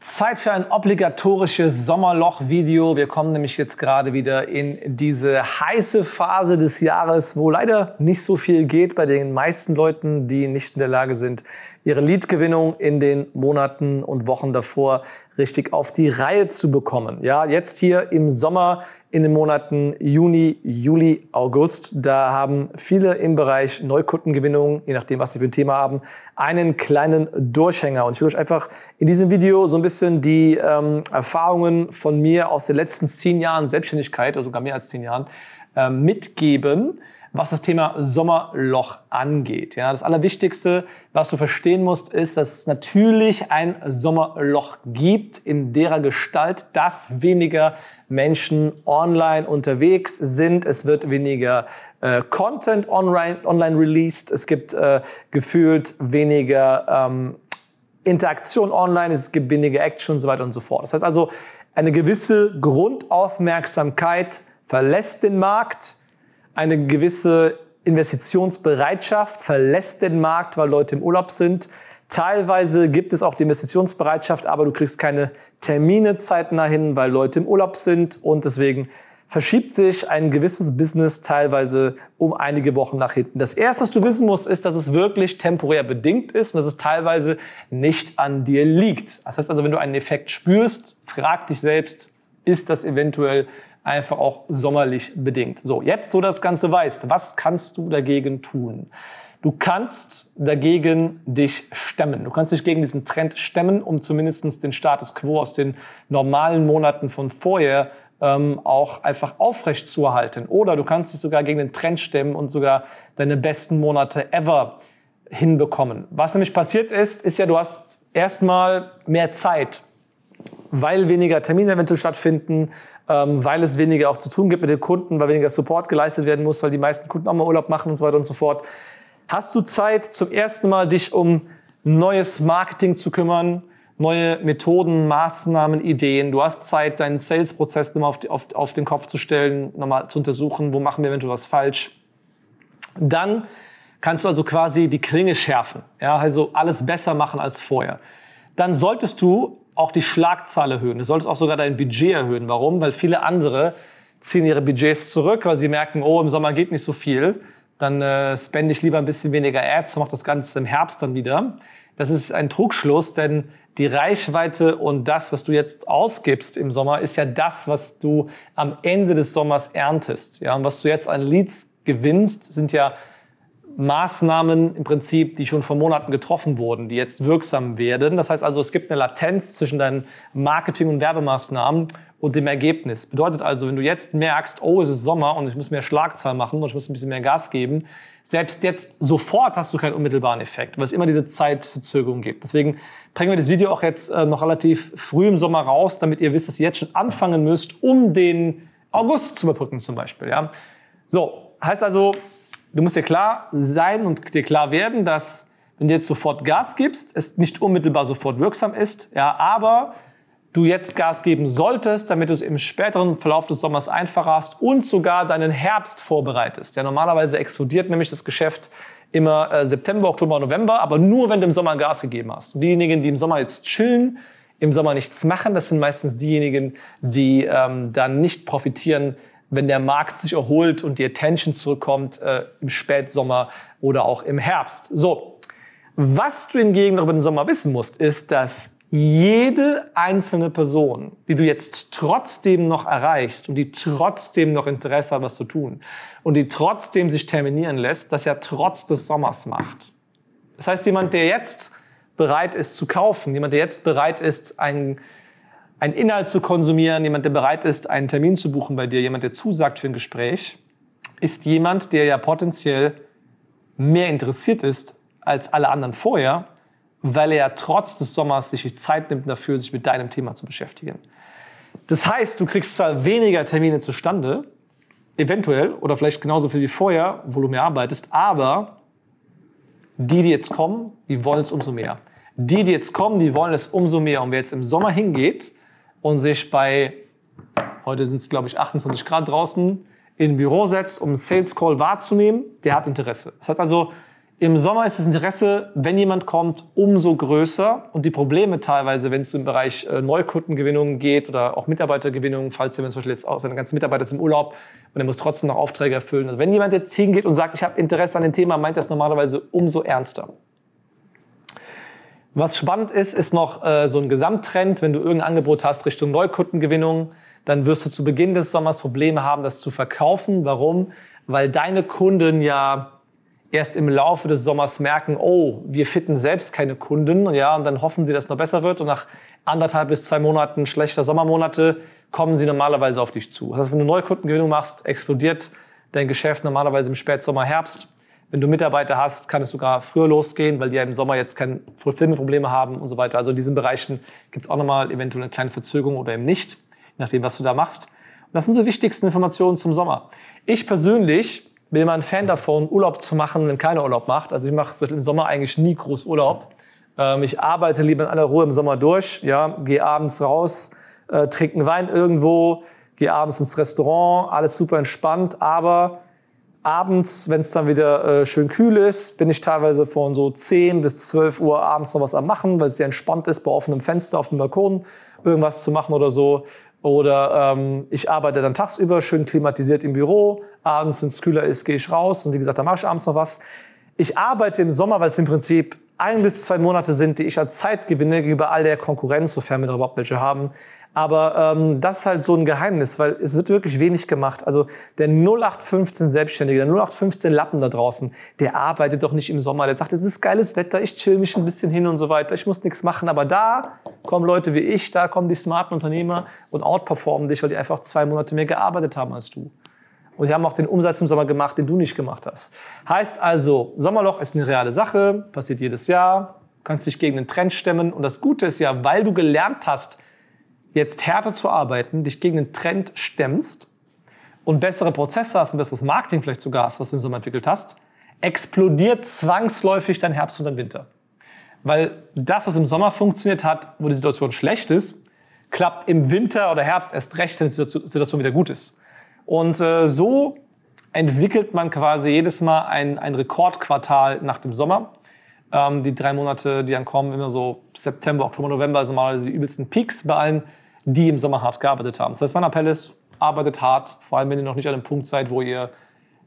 Zeit für ein obligatorisches Sommerloch-Video. Wir kommen nämlich jetzt gerade wieder in diese heiße Phase des Jahres, wo leider nicht so viel geht bei den meisten Leuten, die nicht in der Lage sind, ihre Leadgewinnung in den Monaten und Wochen davor richtig auf die Reihe zu bekommen. Ja, jetzt hier im Sommer in den Monaten Juni, Juli, August, da haben viele im Bereich Neukundengewinnung, je nachdem, was sie für ein Thema haben, einen kleinen Durchhänger. Und ich will euch einfach in diesem Video so ein bisschen die ähm, Erfahrungen von mir aus den letzten zehn Jahren Selbstständigkeit, oder sogar mehr als zehn Jahren, äh, mitgeben was das Thema Sommerloch angeht. Ja, das Allerwichtigste, was du verstehen musst, ist, dass es natürlich ein Sommerloch gibt in derer Gestalt, dass weniger Menschen online unterwegs sind. Es wird weniger äh, Content online, online released. Es gibt äh, gefühlt weniger ähm, Interaktion online. Es gibt weniger Action und so weiter und so fort. Das heißt also, eine gewisse Grundaufmerksamkeit verlässt den Markt eine gewisse Investitionsbereitschaft, verlässt den Markt, weil Leute im Urlaub sind. Teilweise gibt es auch die Investitionsbereitschaft, aber du kriegst keine Termine zeitnah hin, weil Leute im Urlaub sind und deswegen verschiebt sich ein gewisses Business teilweise um einige Wochen nach hinten. Das erste, was du wissen musst, ist, dass es wirklich temporär bedingt ist und dass es teilweise nicht an dir liegt. Das heißt also, wenn du einen Effekt spürst, frag dich selbst, ist das eventuell einfach auch sommerlich bedingt. So, jetzt du das Ganze weißt, was kannst du dagegen tun? Du kannst dagegen dich stemmen. Du kannst dich gegen diesen Trend stemmen, um zumindest den Status quo aus den normalen Monaten von vorher ähm, auch einfach aufrecht zu erhalten. Oder du kannst dich sogar gegen den Trend stemmen und sogar deine besten Monate ever hinbekommen. Was nämlich passiert ist, ist ja, du hast erstmal mehr Zeit, weil weniger Termine eventuell stattfinden, weil es weniger auch zu tun gibt mit den Kunden, weil weniger Support geleistet werden muss, weil die meisten Kunden auch mal Urlaub machen und so weiter und so fort. Hast du Zeit, zum ersten Mal dich um neues Marketing zu kümmern, neue Methoden, Maßnahmen, Ideen. Du hast Zeit, deinen Sales-Prozess nochmal auf, auf, auf den Kopf zu stellen, nochmal zu untersuchen, wo machen wir eventuell was falsch. Dann kannst du also quasi die Klinge schärfen, ja, also alles besser machen als vorher. Dann solltest du auch die Schlagzahl erhöhen. Du solltest auch sogar dein Budget erhöhen. Warum? Weil viele andere ziehen ihre Budgets zurück, weil sie merken, oh, im Sommer geht nicht so viel. Dann äh, spende ich lieber ein bisschen weniger Ads und mache das Ganze im Herbst dann wieder. Das ist ein Trugschluss, denn die Reichweite und das, was du jetzt ausgibst im Sommer, ist ja das, was du am Ende des Sommers erntest. Ja, und was du jetzt an Leads gewinnst, sind ja Maßnahmen im Prinzip, die schon vor Monaten getroffen wurden, die jetzt wirksam werden. Das heißt also, es gibt eine Latenz zwischen deinen Marketing- und Werbemaßnahmen und dem Ergebnis. Bedeutet also, wenn du jetzt merkst, oh, es ist Sommer und ich muss mehr Schlagzahl machen und ich muss ein bisschen mehr Gas geben, selbst jetzt sofort hast du keinen unmittelbaren Effekt, weil es immer diese Zeitverzögerung gibt. Deswegen bringen wir das Video auch jetzt äh, noch relativ früh im Sommer raus, damit ihr wisst, dass ihr jetzt schon anfangen müsst, um den August zu überbrücken zum Beispiel. Ja? So, heißt also, du musst dir klar sein und dir klar werden, dass wenn du jetzt sofort Gas gibst, es nicht unmittelbar sofort wirksam ist, ja, aber du jetzt Gas geben solltest, damit du es im späteren Verlauf des Sommers einfacher hast und sogar deinen Herbst vorbereitest. Ja, normalerweise explodiert nämlich das Geschäft immer äh, September, Oktober, November, aber nur wenn du im Sommer Gas gegeben hast. Und diejenigen, die im Sommer jetzt chillen, im Sommer nichts machen, das sind meistens diejenigen, die ähm, dann nicht profitieren wenn der Markt sich erholt und die Attention zurückkommt äh, im Spätsommer oder auch im Herbst. So, was du hingegen noch über den Sommer wissen musst, ist, dass jede einzelne Person, die du jetzt trotzdem noch erreichst und die trotzdem noch Interesse hat, was zu tun und die trotzdem sich terminieren lässt, das ja trotz des Sommers macht. Das heißt, jemand, der jetzt bereit ist zu kaufen, jemand, der jetzt bereit ist, einen einen Inhalt zu konsumieren, jemand, der bereit ist, einen Termin zu buchen bei dir, jemand, der zusagt für ein Gespräch, ist jemand, der ja potenziell mehr interessiert ist als alle anderen vorher, weil er trotz des Sommers sich die Zeit nimmt dafür, sich mit deinem Thema zu beschäftigen. Das heißt, du kriegst zwar weniger Termine zustande, eventuell, oder vielleicht genauso viel wie vorher, wo du mehr arbeitest, aber die, die jetzt kommen, die wollen es umso mehr. Die, die jetzt kommen, die wollen es umso mehr. Und wer jetzt im Sommer hingeht und sich bei, heute sind es glaube ich 28 Grad draußen, in ein Büro setzt, um einen Sales Call wahrzunehmen, der hat Interesse. Das heißt also, im Sommer ist das Interesse, wenn jemand kommt, umso größer und die Probleme teilweise, wenn es im Bereich äh, Neukundengewinnung geht oder auch Mitarbeitergewinnung, falls jemand zum Beispiel jetzt auch seine ganzen Mitarbeiter sind im Urlaub und er muss trotzdem noch Aufträge erfüllen. Also wenn jemand jetzt hingeht und sagt, ich habe Interesse an dem Thema, meint das normalerweise umso ernster. Was spannend ist, ist noch äh, so ein Gesamttrend. Wenn du irgendein Angebot hast Richtung Neukundengewinnung, dann wirst du zu Beginn des Sommers Probleme haben, das zu verkaufen. Warum? Weil deine Kunden ja erst im Laufe des Sommers merken, oh, wir fitten selbst keine Kunden, ja, und dann hoffen sie, dass es noch besser wird und nach anderthalb bis zwei Monaten schlechter Sommermonate kommen sie normalerweise auf dich zu. Das heißt, wenn du Neukundengewinnung machst, explodiert dein Geschäft normalerweise im Spätsommer, Herbst. Wenn du Mitarbeiter hast, kann es sogar früher losgehen, weil die ja im Sommer jetzt keine Fulfillment-Probleme haben und so weiter. Also in diesen Bereichen gibt es auch nochmal eventuell eine kleine Verzögerung oder eben nicht, je nachdem, was du da machst. Und das sind die wichtigsten Informationen zum Sommer. Ich persönlich bin immer ein Fan davon, Urlaub zu machen, wenn keiner Urlaub macht. Also ich mache zum Beispiel im Sommer eigentlich nie groß Urlaub. Ähm, ich arbeite lieber in aller Ruhe im Sommer durch, ja, gehe abends raus, äh, trinke Wein irgendwo, gehe abends ins Restaurant, alles super entspannt, aber abends, wenn es dann wieder äh, schön kühl ist, bin ich teilweise von so 10 bis 12 Uhr abends noch was am machen, weil es sehr entspannt ist, bei offenem Fenster auf dem Balkon irgendwas zu machen oder so. Oder ähm, ich arbeite dann tagsüber schön klimatisiert im Büro. Abends, wenn es kühler ist, gehe ich raus. Und wie gesagt, da mache ich abends noch was. Ich arbeite im Sommer, weil es im Prinzip ein bis zwei Monate sind, die ich als Zeit gewinne gegenüber all der Konkurrenz, sofern wir da überhaupt welche haben. Aber ähm, das ist halt so ein Geheimnis, weil es wird wirklich wenig gemacht. Also der 0815 Selbstständige, der 0815 Lappen da draußen, der arbeitet doch nicht im Sommer. Der sagt, es ist geiles Wetter, ich chill mich ein bisschen hin und so weiter, ich muss nichts machen. Aber da kommen Leute wie ich, da kommen die smarten Unternehmer und outperformen dich, weil die einfach zwei Monate mehr gearbeitet haben als du. Und die haben auch den Umsatz im Sommer gemacht, den du nicht gemacht hast. Heißt also, Sommerloch ist eine reale Sache, passiert jedes Jahr, kannst dich gegen den Trend stemmen. Und das Gute ist ja, weil du gelernt hast, jetzt härter zu arbeiten, dich gegen den Trend stemmst und bessere Prozesse hast, ein besseres Marketing vielleicht sogar hast, was du im Sommer entwickelt hast, explodiert zwangsläufig dein Herbst und dein Winter. Weil das, was im Sommer funktioniert hat, wo die Situation schlecht ist, klappt im Winter oder Herbst erst recht, wenn die Situation wieder gut ist. Und äh, so entwickelt man quasi jedes Mal ein, ein Rekordquartal nach dem Sommer. Ähm, die drei Monate, die dann kommen, immer so September, Oktober, November, sind mal die übelsten Peaks bei allen die im Sommer hart gearbeitet haben. Das heißt, mein Appell ist, arbeitet hart, vor allem wenn ihr noch nicht an einem Punkt seid, wo ihr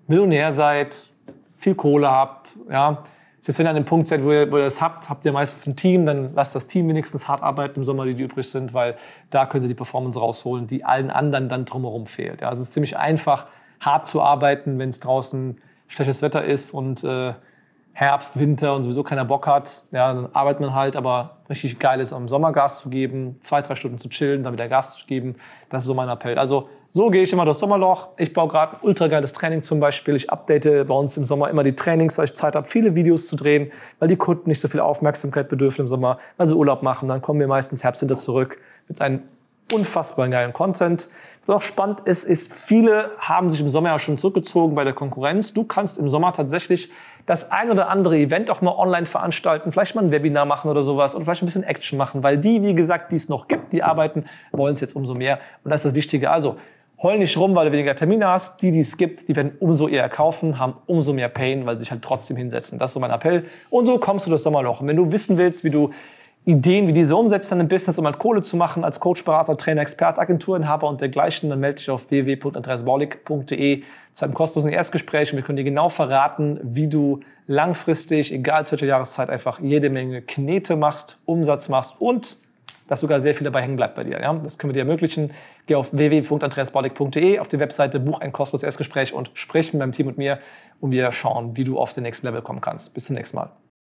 Millionär seid, viel Kohle habt, ja. Selbst wenn ihr an einem Punkt seid, wo ihr, wo ihr das habt, habt ihr meistens ein Team, dann lasst das Team wenigstens hart arbeiten im Sommer, die, die übrig sind, weil da könnt ihr die Performance rausholen, die allen anderen dann drumherum fehlt. Ja, also es ist ziemlich einfach, hart zu arbeiten, wenn es draußen schlechtes Wetter ist und äh, Herbst, Winter und sowieso keiner Bock hat, ja, dann arbeitet man halt, aber richtig geil ist, am Sommer Gas zu geben, zwei, drei Stunden zu chillen, dann wieder Gas zu geben. Das ist so mein Appell. Also so gehe ich immer das Sommerloch. Ich baue gerade ein ultra geiles Training zum Beispiel. Ich update bei uns im Sommer immer die Trainings, weil ich Zeit habe, viele Videos zu drehen, weil die Kunden nicht so viel Aufmerksamkeit bedürfen im Sommer, weil sie Urlaub machen. Dann kommen wir meistens Herbst hinter zurück mit einem unfassbar geilen Content. Was auch spannend ist, ist, viele haben sich im Sommer ja schon zurückgezogen bei der Konkurrenz. Du kannst im Sommer tatsächlich das ein oder andere Event auch mal online veranstalten, vielleicht mal ein Webinar machen oder sowas oder vielleicht ein bisschen Action machen, weil die, wie gesagt, die es noch gibt, die arbeiten, wollen es jetzt umso mehr. Und das ist das Wichtige. Also, heul nicht rum, weil du weniger Termine hast. Die, die es gibt, die werden umso eher kaufen, haben umso mehr Pain, weil sie sich halt trotzdem hinsetzen. Das ist so mein Appell. Und so kommst du das Sommerloch. Und wenn du wissen willst, wie du Ideen wie diese umsetzt dann im Business, um halt Kohle zu machen, als Coach, Berater, Trainer, Experte, Agenturinhaber und dergleichen, dann melde dich auf www.andreasbaulig.de zu einem kostenlosen Erstgespräch und wir können dir genau verraten, wie du langfristig, egal zu welcher Jahreszeit, einfach jede Menge Knete machst, Umsatz machst und dass sogar sehr viel dabei hängen bleibt bei dir. Ja? Das können wir dir ermöglichen. Geh auf www.andreasbaulig.de, auf die Webseite, buch ein kostenloses Erstgespräch und sprich mit meinem Team und mir und wir schauen, wie du auf den nächsten Level kommen kannst. Bis zum nächsten Mal.